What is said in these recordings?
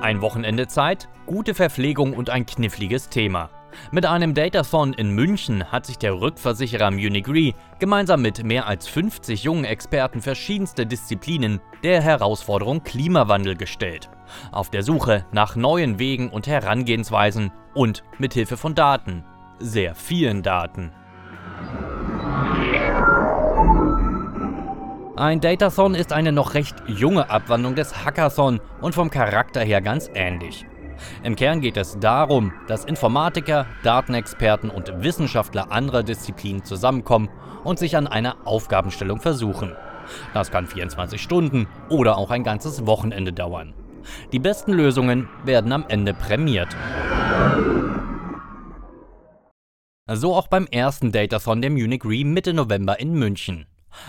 Ein Wochenende Zeit, gute Verpflegung und ein kniffliges Thema. Mit einem Datathon in München hat sich der Rückversicherer Munich Re gemeinsam mit mehr als 50 jungen Experten verschiedenster Disziplinen der Herausforderung Klimawandel gestellt. Auf der Suche nach neuen Wegen und Herangehensweisen und mit Hilfe von Daten. Sehr vielen Daten. Ein Datathon ist eine noch recht junge Abwandlung des Hackathon und vom Charakter her ganz ähnlich. Im Kern geht es darum, dass Informatiker, Datenexperten und Wissenschaftler anderer Disziplinen zusammenkommen und sich an einer Aufgabenstellung versuchen. Das kann 24 Stunden oder auch ein ganzes Wochenende dauern. Die besten Lösungen werden am Ende prämiert. So auch beim ersten Datathon der Munich Re Mitte November in München.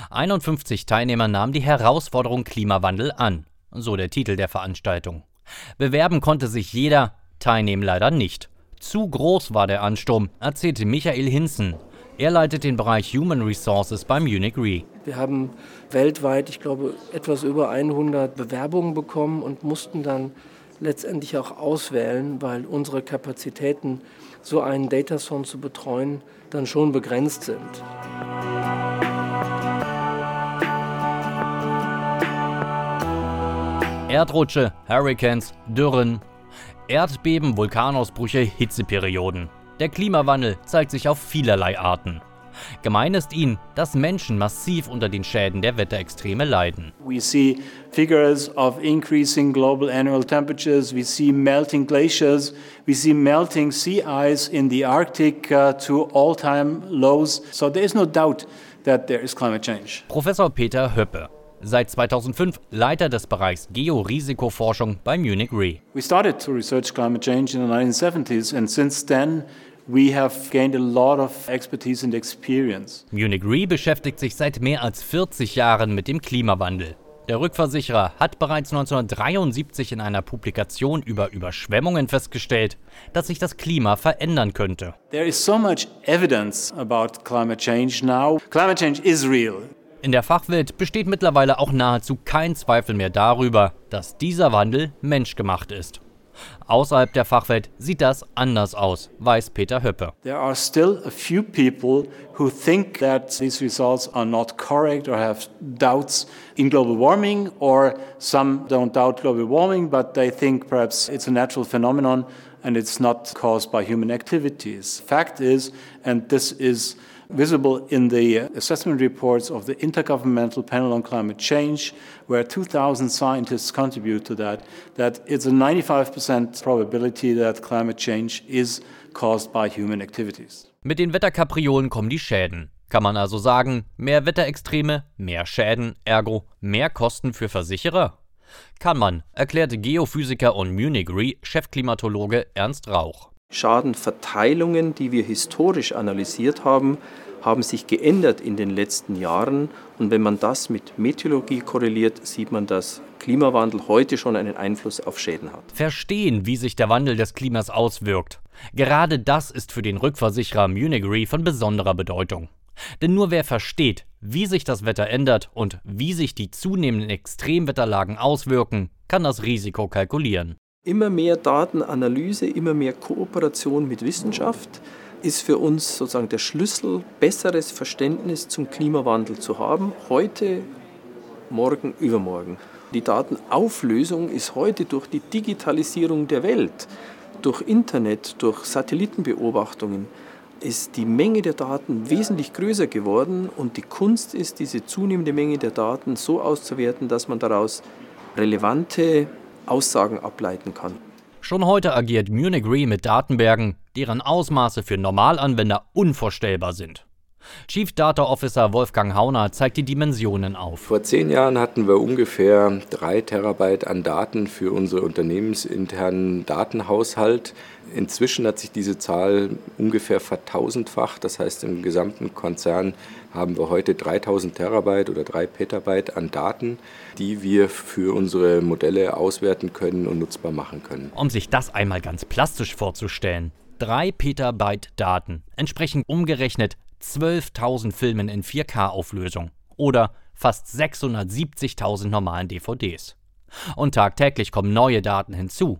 51 Teilnehmer nahmen die Herausforderung Klimawandel an, so der Titel der Veranstaltung. Bewerben konnte sich jeder, teilnehmen leider nicht. Zu groß war der Ansturm, erzählte Michael Hinzen. Er leitet den Bereich Human Resources beim Munich Re. Wir haben weltweit, ich glaube, etwas über 100 Bewerbungen bekommen und mussten dann letztendlich auch auswählen, weil unsere Kapazitäten, so einen Datathon zu betreuen, dann schon begrenzt sind. Erdrutsche, Hurricanes, Dürren, Erdbeben, Vulkanausbrüche, Hitzeperioden. Der Klimawandel zeigt sich auf vielerlei Arten. Gemein ist ihnen, dass Menschen massiv unter den Schäden der Wetterextreme leiden. We see figures of increasing global annual temperatures, we see melting glaciers, we see melting sea ice in the Arctic uh, to all-time lows. So there is no doubt that there is climate change. Professor Peter Höppe, seit 2005 Leiter des Bereichs Georisikoforschung bei Munich Re. We started to research climate change in the 1970s and since then we have gained a lot of expertise and experience. Munich Re beschäftigt sich seit mehr als 40 Jahren mit dem Klimawandel. Der Rückversicherer hat bereits 1973 in einer Publikation über Überschwemmungen festgestellt, dass sich das Klima verändern könnte. There is so much evidence about climate change now. Climate change is real. In der Fachwelt besteht mittlerweile auch nahezu kein Zweifel mehr darüber, dass dieser Wandel menschgemacht ist. Außerhalb der Fachwelt sieht das anders aus, weiß Peter Höppe. There are still a few people who think that these results are not correct or have doubts in global warming, or some don't doubt global warming, but they think perhaps it's a natural phenomenon and it's not caused by human activities. Fact is, and this is visible in the assessment reports of the Intergovernmental Panel on Climate Change, where 2,000 scientists contribute to that, that it's a 95% probability that climate change is caused by human activities. Mit den Wetterkapriolen kommen die Schäden. Kann man also sagen, mehr Wetterextreme, mehr Schäden, ergo mehr Kosten für Versicherer? Kann man, erklärte Geophysiker und Munich Re-Chefklimatologe Ernst Rauch. Schadenverteilungen, die wir historisch analysiert haben, haben sich geändert in den letzten Jahren. Und wenn man das mit Meteorologie korreliert, sieht man, dass Klimawandel heute schon einen Einfluss auf Schäden hat. Verstehen, wie sich der Wandel des Klimas auswirkt. Gerade das ist für den Rückversicherer Munich Re von besonderer Bedeutung. Denn nur wer versteht, wie sich das Wetter ändert und wie sich die zunehmenden Extremwetterlagen auswirken, kann das Risiko kalkulieren. Immer mehr Datenanalyse, immer mehr Kooperation mit Wissenschaft ist für uns sozusagen der Schlüssel, besseres Verständnis zum Klimawandel zu haben, heute, morgen, übermorgen. Die Datenauflösung ist heute durch die Digitalisierung der Welt, durch Internet, durch Satellitenbeobachtungen, ist die Menge der Daten wesentlich größer geworden und die Kunst ist, diese zunehmende Menge der Daten so auszuwerten, dass man daraus relevante Aussagen ableiten kann. Schon heute agiert Munich Re mit Datenbergen, deren Ausmaße für Normalanwender unvorstellbar sind. Chief Data Officer Wolfgang Hauner zeigt die Dimensionen auf. Vor zehn Jahren hatten wir ungefähr drei Terabyte an Daten für unsere unternehmensinternen Datenhaushalt. Inzwischen hat sich diese Zahl ungefähr vertausendfacht. Das heißt, im gesamten Konzern haben wir heute 3000 Terabyte oder 3 Petabyte an Daten, die wir für unsere Modelle auswerten können und nutzbar machen können. Um sich das einmal ganz plastisch vorzustellen. 3 Petabyte Daten entsprechen umgerechnet 12.000 Filmen in 4K-Auflösung oder fast 670.000 normalen DVDs. Und tagtäglich kommen neue Daten hinzu.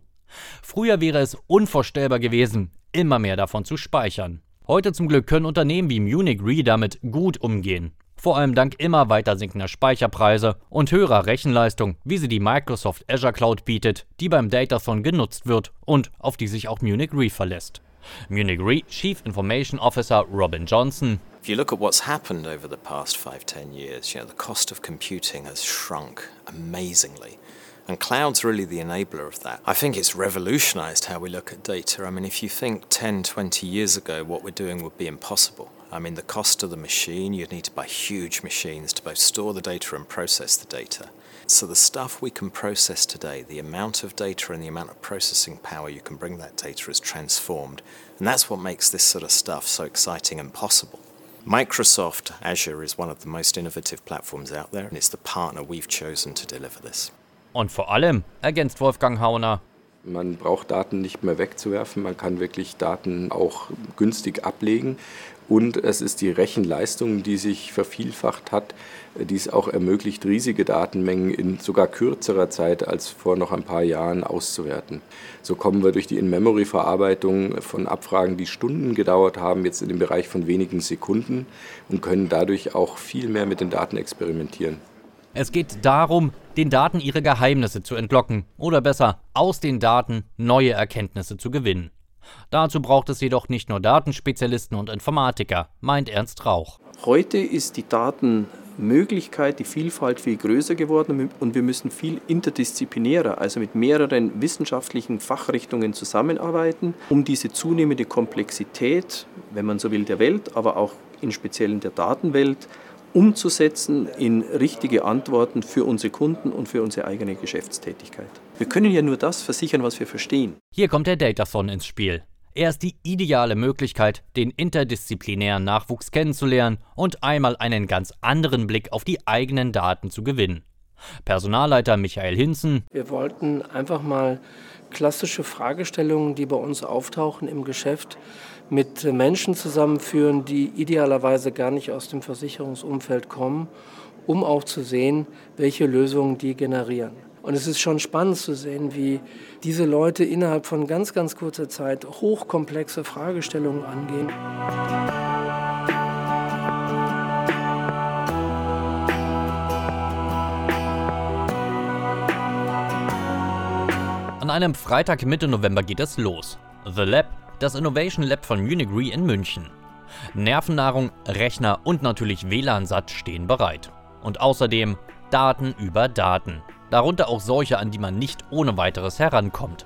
Früher wäre es unvorstellbar gewesen, immer mehr davon zu speichern. Heute zum Glück können Unternehmen wie Munich Re damit gut umgehen. Vor allem dank immer weiter sinkender Speicherpreise und höherer Rechenleistung, wie sie die Microsoft Azure Cloud bietet, die beim Datathon genutzt wird und auf die sich auch Munich Re verlässt. Munich Re Chief Information Officer Robin Johnson. If you look at what's happened over the past five, ten years, you know, the cost of computing has shrunk amazingly. And cloud's really the enabler of that. I think it's revolutionized how we look at data. I mean, if you think 10, 20 years ago, what we're doing would be impossible. I mean, the cost of the machine, you'd need to buy huge machines to both store the data and process the data. So the stuff we can process today, the amount of data and the amount of processing power you can bring that data is transformed. And that's what makes this sort of stuff so exciting and possible. Microsoft Azure is one of the most innovative platforms out there, and it's the partner we've chosen to deliver this. Und vor allem, ergänzt Wolfgang Hauner, man braucht Daten nicht mehr wegzuwerfen, man kann wirklich Daten auch günstig ablegen. Und es ist die Rechenleistung, die sich vervielfacht hat, die es auch ermöglicht, riesige Datenmengen in sogar kürzerer Zeit als vor noch ein paar Jahren auszuwerten. So kommen wir durch die In-Memory-Verarbeitung von Abfragen, die Stunden gedauert haben, jetzt in den Bereich von wenigen Sekunden und können dadurch auch viel mehr mit den Daten experimentieren. Es geht darum, den Daten ihre Geheimnisse zu entlocken oder besser aus den Daten neue Erkenntnisse zu gewinnen. Dazu braucht es jedoch nicht nur Datenspezialisten und Informatiker, meint Ernst Rauch. Heute ist die Datenmöglichkeit, die Vielfalt viel größer geworden und wir müssen viel interdisziplinärer, also mit mehreren wissenschaftlichen Fachrichtungen zusammenarbeiten, um diese zunehmende Komplexität, wenn man so will, der Welt, aber auch in speziellen der Datenwelt umzusetzen in richtige Antworten für unsere Kunden und für unsere eigene Geschäftstätigkeit. Wir können ja nur das versichern, was wir verstehen. Hier kommt der Datathon ins Spiel. Er ist die ideale Möglichkeit, den interdisziplinären Nachwuchs kennenzulernen und einmal einen ganz anderen Blick auf die eigenen Daten zu gewinnen. Personalleiter Michael Hinzen. Wir wollten einfach mal klassische Fragestellungen, die bei uns auftauchen im Geschäft, mit Menschen zusammenführen, die idealerweise gar nicht aus dem Versicherungsumfeld kommen, um auch zu sehen, welche Lösungen die generieren. Und es ist schon spannend zu sehen, wie diese Leute innerhalb von ganz, ganz kurzer Zeit hochkomplexe Fragestellungen angehen. An einem Freitag Mitte November geht es los. The Lab das Innovation Lab von Munich Re in München. Nervennahrung, Rechner und natürlich WLAN-Satz stehen bereit. Und außerdem Daten über Daten. Darunter auch solche, an die man nicht ohne weiteres herankommt.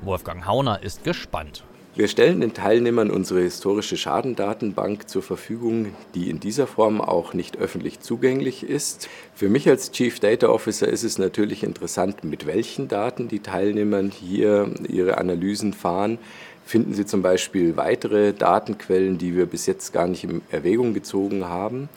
Wolfgang Hauner ist gespannt. Wir stellen den Teilnehmern unsere historische Schadendatenbank zur Verfügung, die in dieser Form auch nicht öffentlich zugänglich ist. Für mich als Chief Data Officer ist es natürlich interessant, mit welchen Daten die Teilnehmer hier ihre Analysen fahren finden Sie zum Beispiel weitere Datenquellen, die wir bis jetzt gar nicht in Erwägung gezogen haben.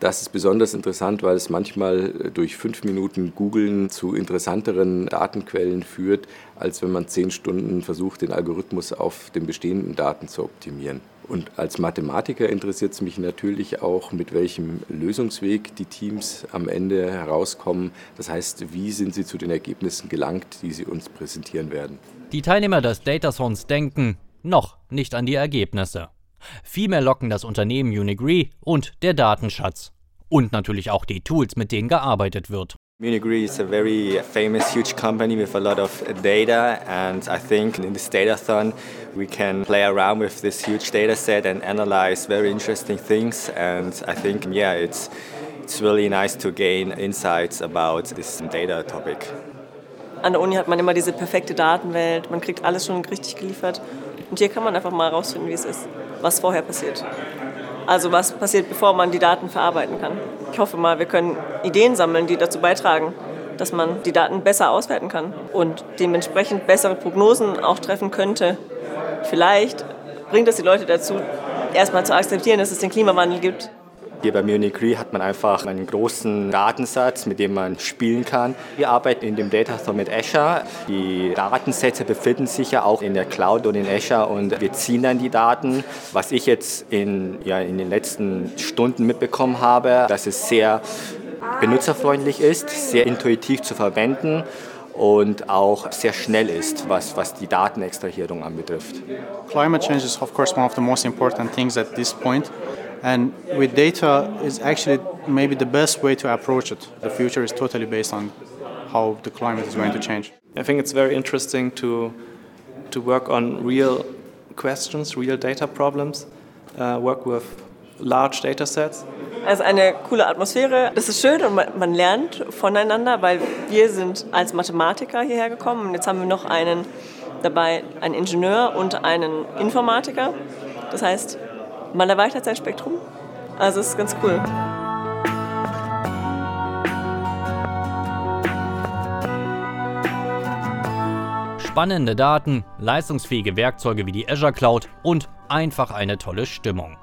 Das ist besonders interessant, weil es manchmal durch fünf Minuten Googlen zu interessanteren Datenquellen führt, als wenn man zehn Stunden versucht, den Algorithmus auf den bestehenden Daten zu optimieren. Und als Mathematiker interessiert es mich natürlich auch, mit welchem Lösungsweg die Teams am Ende herauskommen. Das heißt, wie sind sie zu den Ergebnissen gelangt, die sie uns präsentieren werden. Die Teilnehmer des Datathons denken noch nicht an die Ergebnisse. Vielmehr locken das Unternehmen Unigree und der Datenschatz. Und natürlich auch die Tools, mit denen gearbeitet wird. Munich Re is a very famous, huge company with a lot of data, and I think in this datathon we can play around with this huge data set and analyze very interesting things. And I think, yeah, it's it's really nice to gain insights about this data topic. An der Uni hat man immer diese perfekte Datenwelt, man kriegt alles schon richtig geliefert. Und hier kann man einfach mal herausfinden, wie es ist, was vorher passiert. Also was passiert, bevor man die Daten verarbeiten kann. Ich hoffe mal, wir können Ideen sammeln, die dazu beitragen, dass man die Daten besser auswerten kann und dementsprechend bessere Prognosen auch treffen könnte. Vielleicht bringt es die Leute dazu, erstmal zu akzeptieren, dass es den Klimawandel gibt hier bei Munich Re hat man einfach einen großen Datensatz, mit dem man spielen kann. Wir arbeiten in dem Datathon mit Azure. Die Datensätze befinden sich ja auch in der Cloud und in Azure und wir ziehen dann die Daten. Was ich jetzt in, ja, in den letzten Stunden mitbekommen habe, dass es sehr benutzerfreundlich ist, sehr intuitiv zu verwenden und auch sehr schnell ist, was, was die Datenextrahierung anbetrifft. Climate change is of course one of the most important things at this point. And with data is actually maybe the best way to approach it. The future is totally based on how the climate is going to change. I think it's very interesting to to work on real questions, real data problems, uh, work with large data sets. Also eine coole Atmosphäre. Das ist schön und man, man lernt voneinander, weil wir sind als Mathematiker hierher gekommen und jetzt haben wir noch einen dabei, einen Ingenieur und einen Informatiker. Das heißt, man erweitert sein Spektrum. Also es ist ganz cool. Spannende Daten, leistungsfähige Werkzeuge wie die Azure Cloud und einfach eine tolle Stimmung.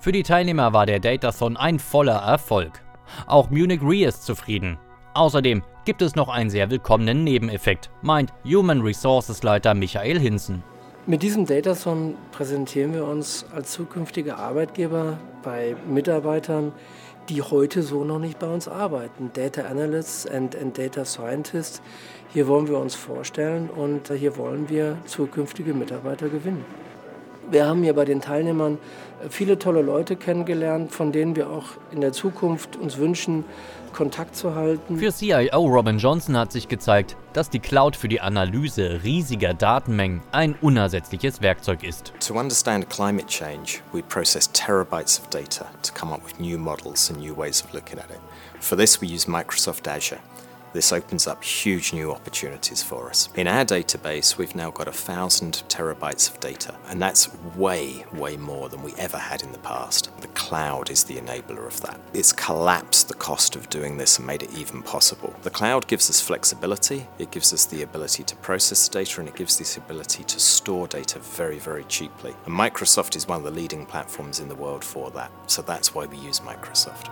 Für die Teilnehmer war der Datathon ein voller Erfolg. Auch Munich Re ist zufrieden. Außerdem gibt es noch einen sehr willkommenen Nebeneffekt, meint Human Resources Leiter Michael Hinsen. Mit diesem Datathon präsentieren wir uns als zukünftige Arbeitgeber bei Mitarbeitern, die heute so noch nicht bei uns arbeiten. Data Analysts and, and Data Scientists. Hier wollen wir uns vorstellen und hier wollen wir zukünftige Mitarbeiter gewinnen. Wir haben hier bei den Teilnehmern viele tolle Leute kennengelernt, von denen wir auch in der Zukunft uns wünschen, Kontakt zu halten. Für CIO Robin Johnson hat sich gezeigt, dass die Cloud für die Analyse riesiger Datenmengen ein unersetzliches Werkzeug ist. To understand climate change, we process terabytes of data to come up with new models and new ways of looking at it. For this we use Microsoft Azure. This opens up huge new opportunities for us. In our database, we've now got a thousand terabytes of data, and that's way, way more than we ever had in the past. The cloud is the enabler of that. It's collapsed the cost of doing this and made it even possible. The cloud gives us flexibility, it gives us the ability to process data, and it gives us the ability to store data very, very cheaply. And Microsoft is one of the leading platforms in the world for that, so that's why we use Microsoft.